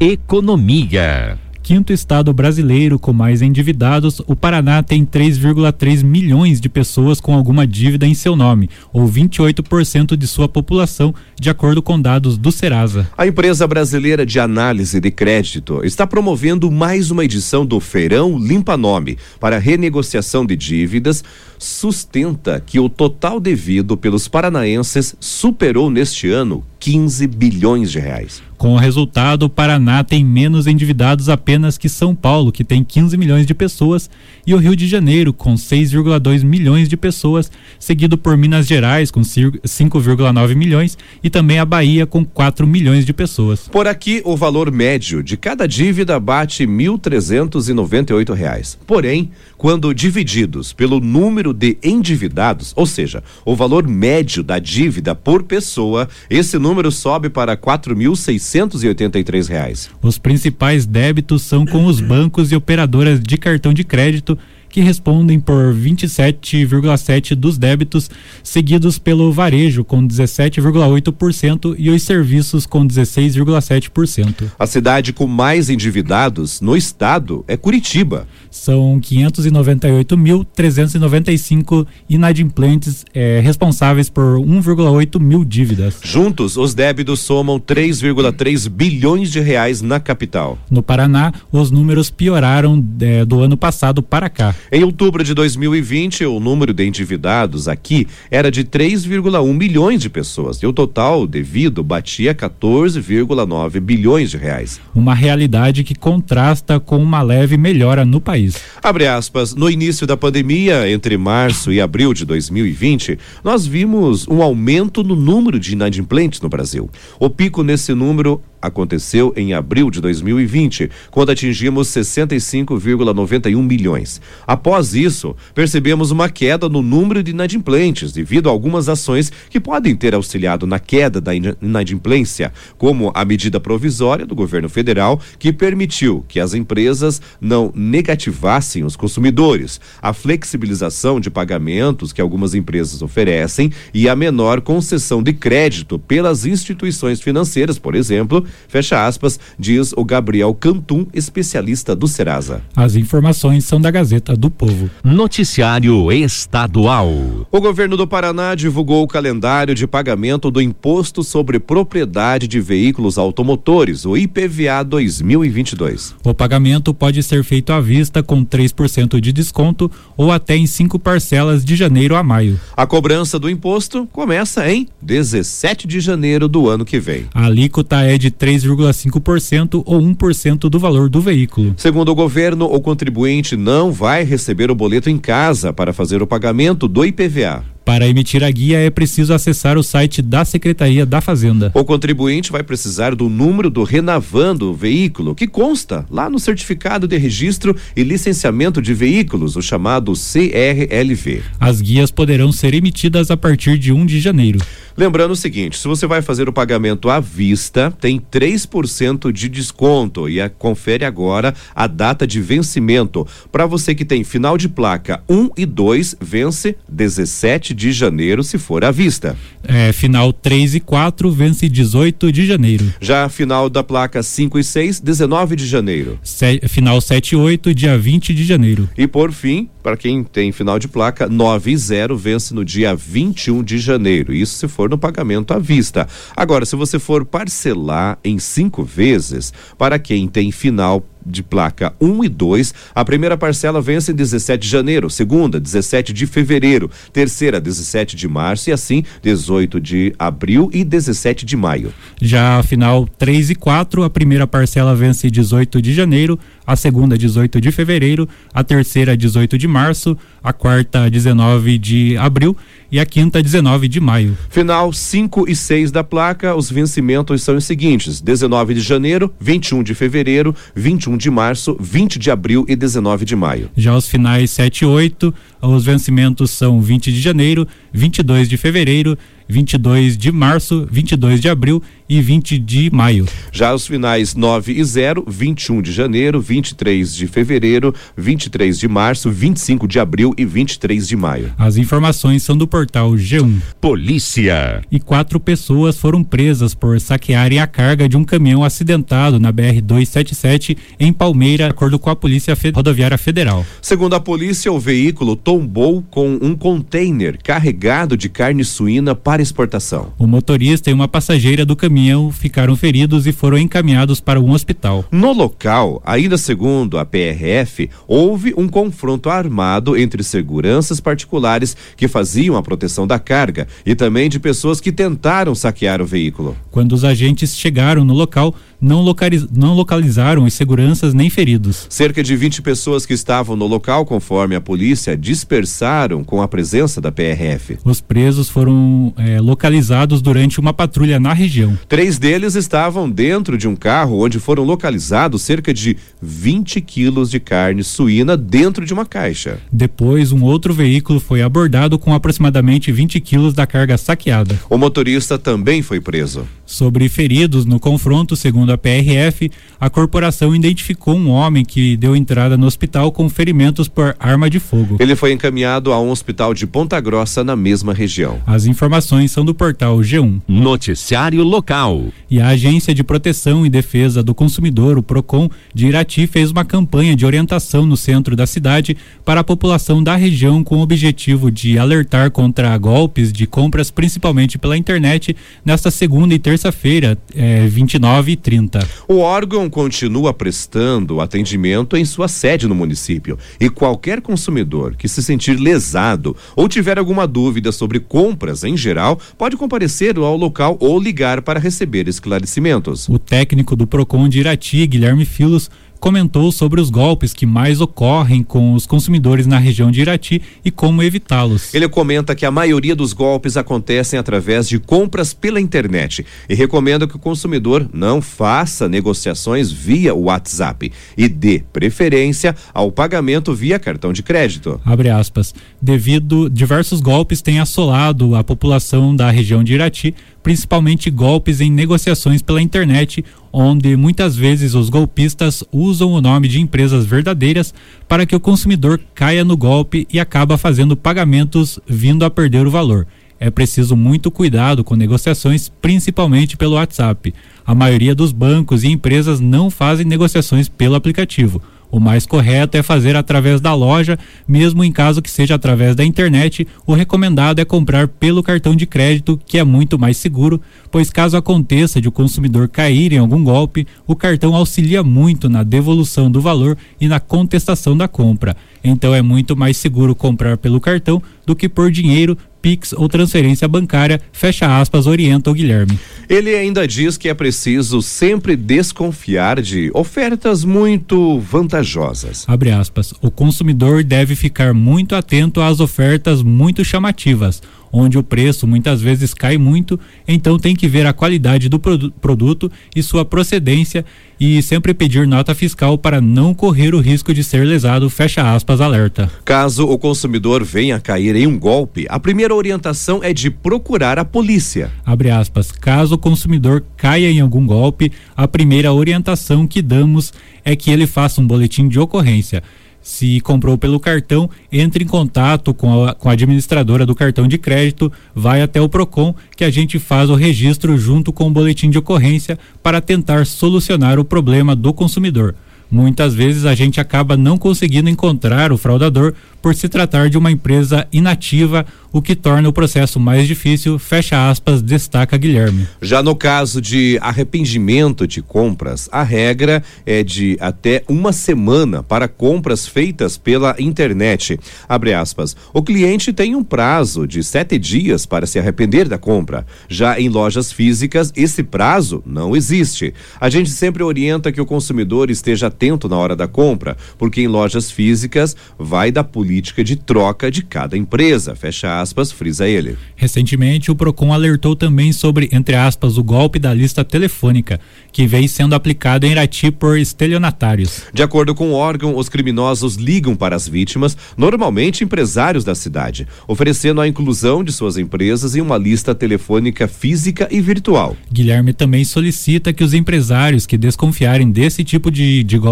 Economia quinto estado brasileiro com mais endividados, o Paraná tem 3,3 milhões de pessoas com alguma dívida em seu nome, ou 28% de sua população, de acordo com dados do Serasa. A empresa brasileira de análise de crédito está promovendo mais uma edição do Feirão Limpa Nome para renegociação de dívidas. Sustenta que o total devido pelos paranaenses superou neste ano 15 bilhões de reais. Com o resultado, o Paraná tem menos endividados apenas que São Paulo, que tem 15 milhões de pessoas, e o Rio de Janeiro, com 6,2 milhões de pessoas, seguido por Minas Gerais, com 5,9 milhões, e também a Bahia, com 4 milhões de pessoas. Por aqui, o valor médio de cada dívida bate R$ 1.398. Porém, quando divididos pelo número de endividados, ou seja, o valor médio da dívida por pessoa, esse número sobe para 4.683 reais. Os principais débitos são com os bancos e operadoras de cartão de crédito que respondem por 27,7% dos débitos, seguidos pelo varejo, com 17,8%, e os serviços, com 16,7%. A cidade com mais endividados no estado é Curitiba. São 598.395 inadimplentes é, responsáveis por 1,8 mil dívidas. Juntos, os débitos somam 3,3 bilhões de reais na capital. No Paraná, os números pioraram é, do ano passado para cá. Em outubro de 2020, o número de endividados aqui era de 3,1 milhões de pessoas e o total devido batia 14,9 bilhões de reais. Uma realidade que contrasta com uma leve melhora no país. Abre aspas, no início da pandemia, entre março e abril de 2020, nós vimos um aumento no número de inadimplentes no Brasil. O pico nesse número aconteceu em abril de 2020, quando atingimos 65,91 milhões. Após isso, percebemos uma queda no número de inadimplentes devido a algumas ações que podem ter auxiliado na queda da inadimplência, como a medida provisória do governo federal que permitiu que as empresas não negativassem os consumidores, a flexibilização de pagamentos que algumas empresas oferecem e a menor concessão de crédito pelas instituições financeiras, por exemplo, Fecha aspas, diz o Gabriel Cantum, especialista do Serasa. As informações são da Gazeta do Povo. Noticiário Estadual. O governo do Paraná divulgou o calendário de pagamento do Imposto sobre Propriedade de Veículos Automotores, o IPVA 2022. O pagamento pode ser feito à vista com 3% de desconto ou até em cinco parcelas de janeiro a maio. A cobrança do imposto começa em 17 de janeiro do ano que vem. A alíquota é de 3,5% ou 1% do valor do veículo. Segundo o governo, o contribuinte não vai receber o boleto em casa para fazer o pagamento do IPVA. Para emitir a guia é preciso acessar o site da Secretaria da Fazenda. O contribuinte vai precisar do número do Renavan do veículo, que consta lá no certificado de registro e licenciamento de veículos, o chamado CRLV. As guias poderão ser emitidas a partir de 1 de janeiro. Lembrando o seguinte: se você vai fazer o pagamento à vista, tem 3% de desconto e a, confere agora a data de vencimento. Para você que tem final de placa 1 e 2, vence 17 de janeiro, se for à vista. É, final 3 e 4, vence 18 de janeiro. Já final da placa 5 e 6, 19 de janeiro. Se, final 7 e 8, dia 20 de janeiro. E por fim, para quem tem final de placa 9 e 0, vence no dia 21 de janeiro. Isso se for no pagamento à vista. Agora, se você for parcelar em cinco vezes, para quem tem final de placa 1 e 2, a primeira parcela vence em 17 de janeiro, segunda, 17 de fevereiro, terceira, 17 de março e assim 18 de abril e 17 de maio. Já a final 3 e 4, a primeira parcela vence 18 de janeiro, a segunda 18 de fevereiro, a terceira 18 de março, a quarta 19 de abril. E a quinta 19 de maio. Final 5 e 6 da placa, os vencimentos são os seguintes: 19 de janeiro, 21 de fevereiro, 21 de março, 20 de abril e 19 de maio. Já os finais 7 e 8, os vencimentos são 20 de janeiro, 22 de fevereiro 22 de março, 22 de abril e 20 de maio. Já os finais 9 e 0, 21 de janeiro, 23 de fevereiro, 23 de março, 25 de abril e 23 de maio. As informações são do portal G1. Polícia. E quatro pessoas foram presas por saquearem a carga de um caminhão acidentado na BR 277 em Palmeira, de acordo com a Polícia Rodoviária Federal. Segundo a polícia, o veículo tombou com um container carregado de carne suína para exportação. O motorista e uma passageira do caminhão caminhão ficaram feridos e foram encaminhados para um hospital. No local, ainda segundo a PRF, houve um confronto armado entre seguranças particulares que faziam a proteção da carga e também de pessoas que tentaram saquear o veículo. Quando os agentes chegaram no local, não, localiz, não localizaram os seguranças nem feridos. Cerca de 20 pessoas que estavam no local, conforme a polícia, dispersaram com a presença da PRF. Os presos foram é, localizados durante uma patrulha na região. Três deles estavam dentro de um carro onde foram localizados cerca de 20 quilos de carne suína dentro de uma caixa. Depois, um outro veículo foi abordado com aproximadamente 20 quilos da carga saqueada. O motorista também foi preso. Sobre feridos no confronto, segundo a PRF, a corporação identificou um homem que deu entrada no hospital com ferimentos por arma de fogo. Ele foi encaminhado a um hospital de Ponta Grossa, na mesma região. As informações são do portal G1. Noticiário local. E a Agência de Proteção e Defesa do Consumidor, o PROCON, de Irati, fez uma campanha de orientação no centro da cidade para a população da região com o objetivo de alertar contra golpes de compras, principalmente pela internet, nesta segunda e terça terça-feira, é, 29 e 30. O órgão continua prestando atendimento em sua sede no município e qualquer consumidor que se sentir lesado ou tiver alguma dúvida sobre compras em geral pode comparecer ao local ou ligar para receber esclarecimentos. O técnico do Procon de Irati, Guilherme Filos, comentou sobre os golpes que mais ocorrem com os consumidores na região de Irati e como evitá-los. Ele comenta que a maioria dos golpes acontecem através de compras pela internet e recomenda que o consumidor não faça negociações via WhatsApp e dê preferência ao pagamento via cartão de crédito. Abre aspas. Devido diversos golpes têm assolado a população da região de Irati, principalmente golpes em negociações pela internet, onde muitas vezes os golpistas usam o nome de empresas verdadeiras para que o consumidor caia no golpe e acaba fazendo pagamentos vindo a perder o valor. É preciso muito cuidado com negociações, principalmente pelo WhatsApp. A maioria dos bancos e empresas não fazem negociações pelo aplicativo. O mais correto é fazer através da loja, mesmo em caso que seja através da internet. O recomendado é comprar pelo cartão de crédito, que é muito mais seguro, pois caso aconteça de o consumidor cair em algum golpe, o cartão auxilia muito na devolução do valor e na contestação da compra. Então é muito mais seguro comprar pelo cartão do que por dinheiro, Pix ou transferência bancária, fecha aspas, orienta o Guilherme. Ele ainda diz que é preciso sempre desconfiar de ofertas muito vantajosas. Abre aspas. O consumidor deve ficar muito atento às ofertas muito chamativas onde o preço muitas vezes cai muito, então tem que ver a qualidade do produ produto e sua procedência e sempre pedir nota fiscal para não correr o risco de ser lesado, fecha aspas, alerta. Caso o consumidor venha cair em um golpe, a primeira orientação é de procurar a polícia. Abre aspas, caso o consumidor caia em algum golpe, a primeira orientação que damos é que ele faça um boletim de ocorrência se comprou pelo cartão, entre em contato com a, com a administradora do cartão de crédito, vai até o PROCON, que a gente faz o registro junto com o boletim de ocorrência para tentar solucionar o problema do consumidor. Muitas vezes a gente acaba não conseguindo encontrar o fraudador por se tratar de uma empresa inativa, o que torna o processo mais difícil, fecha aspas, destaca Guilherme. Já no caso de arrependimento de compras, a regra é de até uma semana para compras feitas pela internet. Abre aspas. O cliente tem um prazo de sete dias para se arrepender da compra. Já em lojas físicas, esse prazo não existe. A gente sempre orienta que o consumidor esteja atento na hora da compra, porque em lojas físicas vai da política de troca de cada empresa. Fecha aspas, frisa ele. Recentemente, o Procon alertou também sobre, entre aspas, o golpe da lista telefônica, que vem sendo aplicado em Irati por estelionatários. De acordo com o órgão, os criminosos ligam para as vítimas, normalmente empresários da cidade, oferecendo a inclusão de suas empresas em uma lista telefônica física e virtual. Guilherme também solicita que os empresários que desconfiarem desse tipo de, de golpe,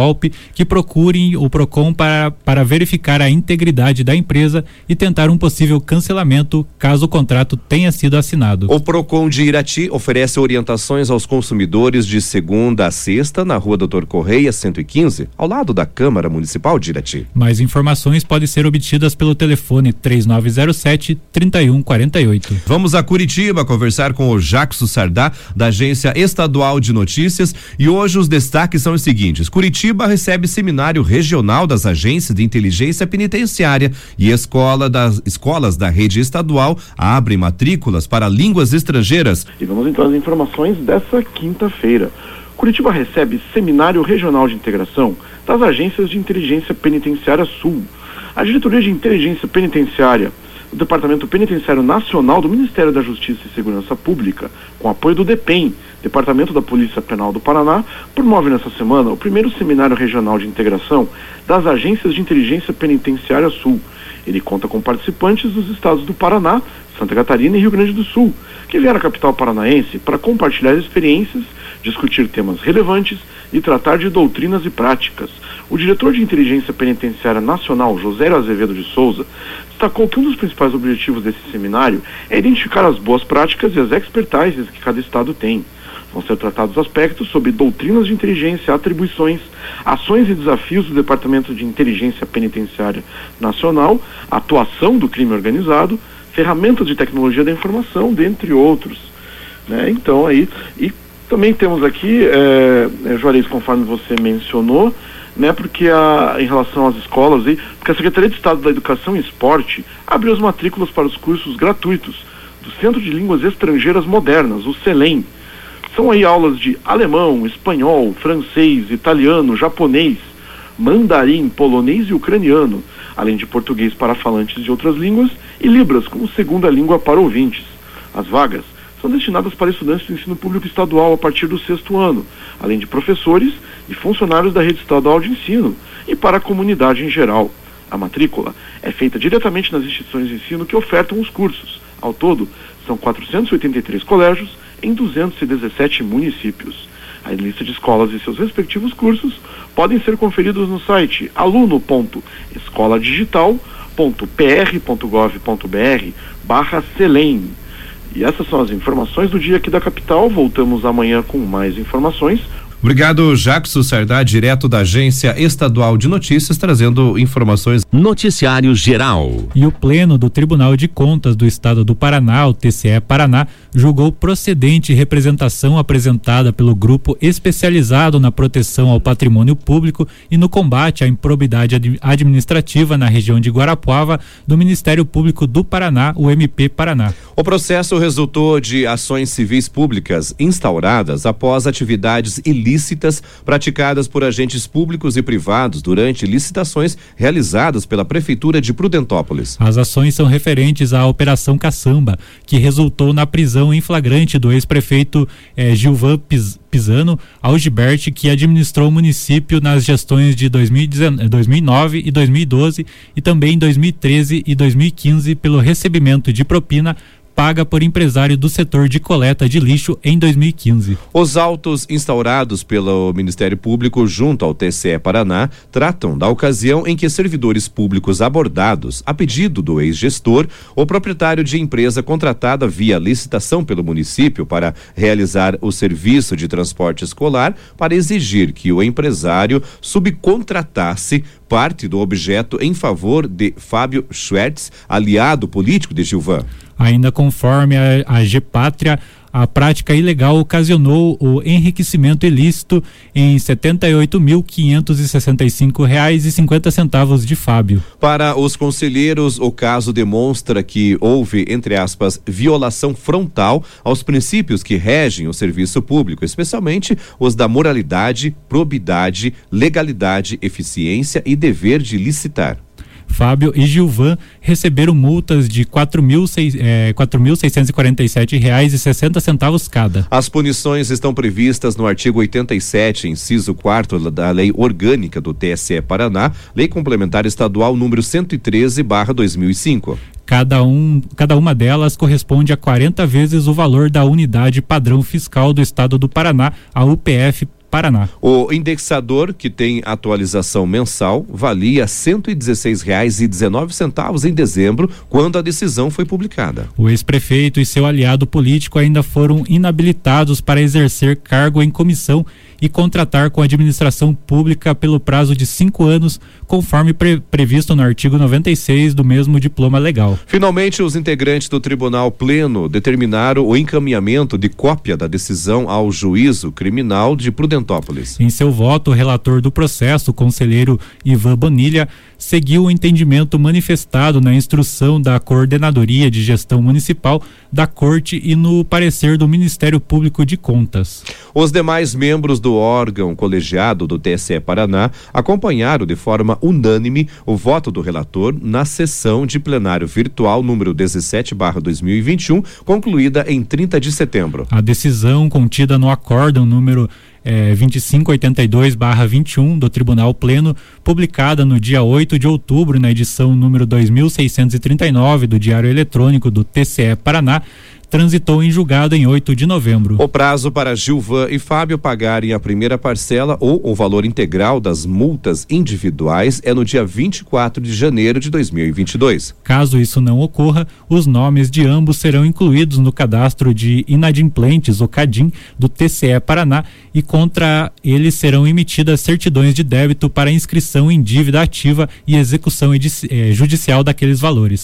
que procurem o Procon para, para verificar a integridade da empresa e tentar um possível cancelamento caso o contrato tenha sido assinado. O Procon de Irati oferece orientações aos consumidores de segunda a sexta na Rua Doutor Correia 115, ao lado da Câmara Municipal de Irati. Mais informações podem ser obtidas pelo telefone 3907 3148. Vamos a Curitiba conversar com o Jackson Sardá da Agência Estadual de Notícias e hoje os destaques são os seguintes: Curitiba recebe seminário regional das agências de inteligência penitenciária e escola das escolas da rede estadual abrem matrículas para línguas estrangeiras. E vamos então às informações dessa quinta-feira. Curitiba recebe Seminário Regional de Integração das Agências de Inteligência Penitenciária Sul. A Diretoria de Inteligência Penitenciária do Departamento Penitenciário Nacional do Ministério da Justiça e Segurança Pública, com apoio do DEPEN, Departamento da Polícia Penal do Paraná, promove nessa semana o primeiro Seminário Regional de Integração das Agências de Inteligência Penitenciária Sul. Ele conta com participantes dos estados do Paraná, Santa Catarina e Rio Grande do Sul, que vieram à capital paranaense para compartilhar experiências, discutir temas relevantes e tratar de doutrinas e práticas. O diretor de Inteligência Penitenciária Nacional, José Azevedo de Souza, destacou que um dos principais objetivos desse seminário é identificar as boas práticas e as expertises que cada estado tem. Vão ser tratados aspectos sobre doutrinas de inteligência, atribuições, ações e desafios do Departamento de Inteligência Penitenciária Nacional, atuação do crime organizado, ferramentas de tecnologia da informação, dentre outros. Né? Então aí, e também temos aqui, é, Juarez, conforme você mencionou, né, porque a, em relação às escolas, aí, porque a Secretaria de Estado da Educação e Esporte abriu as matrículas para os cursos gratuitos do Centro de Línguas Estrangeiras Modernas, o CELEM. São aí aulas de alemão, espanhol, francês, italiano, japonês, mandarim, polonês e ucraniano, além de português para falantes de outras línguas e libras como segunda língua para ouvintes. As vagas são destinadas para estudantes do ensino público estadual a partir do sexto ano, além de professores e funcionários da rede estadual de ensino e para a comunidade em geral. A matrícula é feita diretamente nas instituições de ensino que ofertam os cursos. Ao todo, são 483 colégios em 217 municípios. A lista de escolas e seus respectivos cursos podem ser conferidos no site aluno.escoladigital.pr.gov.br barra Selem. E essas são as informações do dia aqui da capital. Voltamos amanhã com mais informações. Obrigado, Jackson Sardá, direto da Agência Estadual de Notícias, trazendo informações. Noticiário Geral. E o Pleno do Tribunal de Contas do Estado do Paraná, o TCE Paraná, julgou procedente representação apresentada pelo grupo especializado na proteção ao patrimônio público e no combate à improbidade administrativa na região de Guarapuava do Ministério Público do Paraná, o MP Paraná. O processo resultou de ações civis públicas instauradas após atividades ilícitas ilícitas praticadas por agentes públicos e privados durante licitações realizadas pela Prefeitura de Prudentópolis. As ações são referentes à Operação Caçamba, que resultou na prisão em flagrante do ex-prefeito eh, Gilvan Pis Pisano Algibert, que administrou o município nas gestões de 2009 e 2012 e também em 2013 e 2015 pelo recebimento de propina paga por empresário do setor de coleta de lixo em 2015. Os autos instaurados pelo Ministério Público junto ao TCE Paraná tratam da ocasião em que servidores públicos abordados, a pedido do ex-gestor, o proprietário de empresa contratada via licitação pelo município para realizar o serviço de transporte escolar, para exigir que o empresário subcontratasse parte do objeto em favor de Fábio Schwertz, aliado político de Gilvan. Ainda conforme a, a Gepátria, A prática ilegal ocasionou o enriquecimento ilícito em R$ 78.565,50 de Fábio. Para os conselheiros, o caso demonstra que houve, entre aspas, violação frontal aos princípios que regem o serviço público, especialmente os da moralidade, probidade, legalidade, eficiência e dever de licitar. Fábio e Gilvan receberam multas de R$ 4.647,60 cada. As punições estão previstas no artigo 87, inciso 4 da Lei Orgânica do TSE Paraná, Lei Complementar Estadual número 113/2005. Cada, um, cada uma delas corresponde a 40 vezes o valor da unidade padrão fiscal do estado do Paraná, a UPF Paraná. O indexador, que tem atualização mensal, valia R$ 116,19 em dezembro, quando a decisão foi publicada. O ex-prefeito e seu aliado político ainda foram inabilitados para exercer cargo em comissão e contratar com a administração pública pelo prazo de cinco anos, conforme pre previsto no artigo 96 do mesmo diploma legal. Finalmente, os integrantes do Tribunal Pleno determinaram o encaminhamento de cópia da decisão ao juízo criminal de Prudentópolis. Em seu voto, o relator do processo, o conselheiro Ivan Bonilha, seguiu o entendimento manifestado na instrução da Coordenadoria de Gestão Municipal da Corte e no parecer do Ministério Público de Contas. Os demais membros do órgão colegiado do TSE Paraná acompanharam de forma unânime o voto do relator na sessão de plenário virtual número 17/2021, concluída em 30 de setembro. A decisão contida no acórdão número é, 2582-21 do Tribunal Pleno, publicada no dia 8 de outubro, na edição número 2639 do Diário Eletrônico do TCE Paraná, transitou em julgado em 8 de novembro. O prazo para Gilvan e Fábio pagarem a primeira parcela ou o valor integral das multas individuais é no dia 24 de janeiro de 2022. Caso isso não ocorra, os nomes de ambos serão incluídos no cadastro de inadimplentes, o CADIM, do TCE Paraná e contra eles serão emitidas certidões de débito para inscrição em dívida ativa e execução eh, judicial daqueles valores.